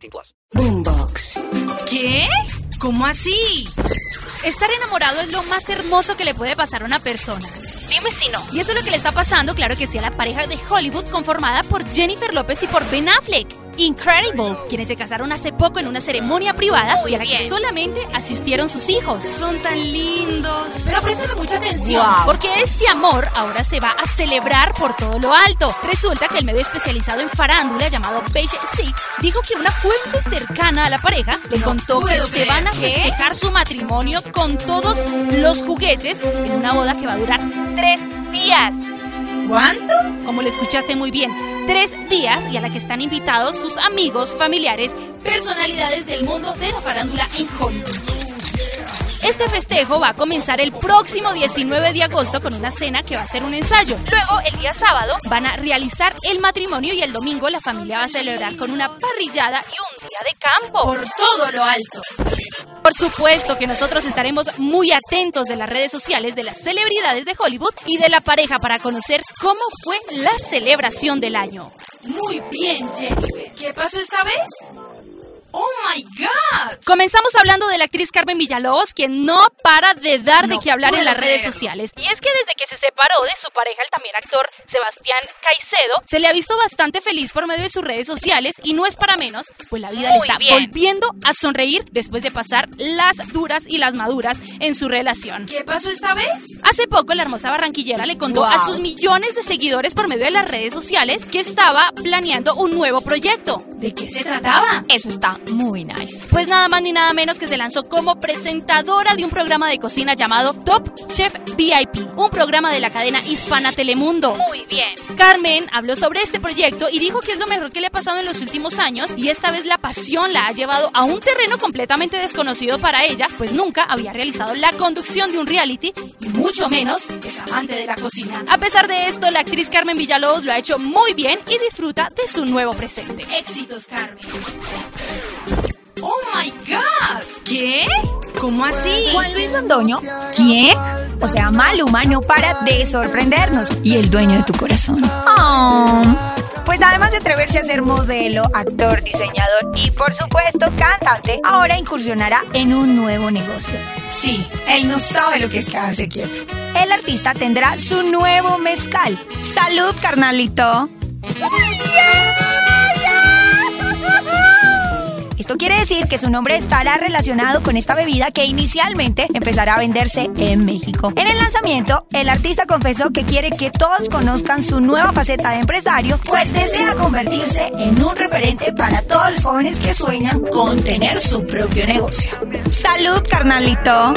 18 plus. Boombox. ¿Qué? ¿Cómo así? Estar enamorado es lo más hermoso que le puede pasar a una persona. Dime si no. Y eso es lo que le está pasando, claro que sí, a la pareja de Hollywood conformada por Jennifer López y por Ben Affleck. Incredible, quienes se casaron hace poco en una ceremonia privada y a la que solamente asistieron sus hijos. Son tan lindos. Pero préstame mucha atención, Wow. porque este amor ahora se va a celebrar por todo lo alto. Resulta que el medio especializado en farándula llamado Page Six dijo que una fuente cercana a la pareja le contó que se van a festejar su matrimonio con todos los juguetes en una boda que va a durar Tres días. ¿Cuánto? como lo escuchaste muy bien, tres días y a la que están invitados sus amigos, familiares, personalidades del mundo de la farándula en Hollywood. Este festejo va a comenzar el próximo 19 de agosto con una cena que va a ser un ensayo. Luego, el día sábado Van a realizar el matrimonio y el domingo la familia va a celebrar con una parrillada de campo. por todo lo alto. Por supuesto que nosotros estaremos muy atentos de las redes sociales de las celebridades de Hollywood y de la pareja para conocer cómo fue la celebración del año. Muy bien, Jennifer. ¿Qué pasó esta vez? ¡Oh, my God! Comenzamos hablando de la actriz Carmen Villalobos, quien no para de dar de qué hablar en las redes sociales. Y es que desde que se separó de su pareja, el también actor Sebastián Caicedo, Se le ha visto bastante feliz por medio de sus redes sociales y no es para menos, pues la vida le está bien. volviendo a sonreír después de pasar las duras y las maduras en su relación. ¿Qué pasó esta vez? Hace poco la hermosa barranquillera le contó Wow. a sus millones de seguidores por medio de las redes sociales que estaba planeando un nuevo proyecto. ¿De qué se trataba? Eso está muy nice. Pues nada más ni nada menos que se lanzó como presentadora de un programa de cocina llamado Top Chef VIP, un programa de la cadena hispana Telemundo. muy bien. Carmen habló sobre este proyecto y dijo que es lo mejor que le ha pasado en los últimos años y esta vez la pasión la ha llevado a un terreno completamente desconocido para ella, pues nunca había realizado la conducción de un reality y mucho menos Es amante de la cocina. a pesar de esto, la actriz Carmen Villalobos lo ha hecho muy bien y disfruta de su nuevo presente. Éxitos, Carmen. ¿Qué? ¿Cómo así? Juan Luis Londoño, ¿quién? O sea, Maluma no para de sorprendernos. Y el dueño de tu corazón. Oh. Pues además de atreverse a ser modelo, actor, Diseñador y, por supuesto, cantante. ahora incursionará en un nuevo negocio. Sí, él no sabe lo que es quedarse quieto. El artista tendrá su nuevo mezcal. ¡Salud, carnalito! Esto quiere decir que su nombre estará relacionado con esta bebida que inicialmente empezará a venderse en México. En el lanzamiento, el artista confesó que quiere que todos conozcan su nueva faceta de empresario, pues desea convertirse en un referente para todos los jóvenes que sueñan con tener su propio negocio. ¡Salud, carnalito!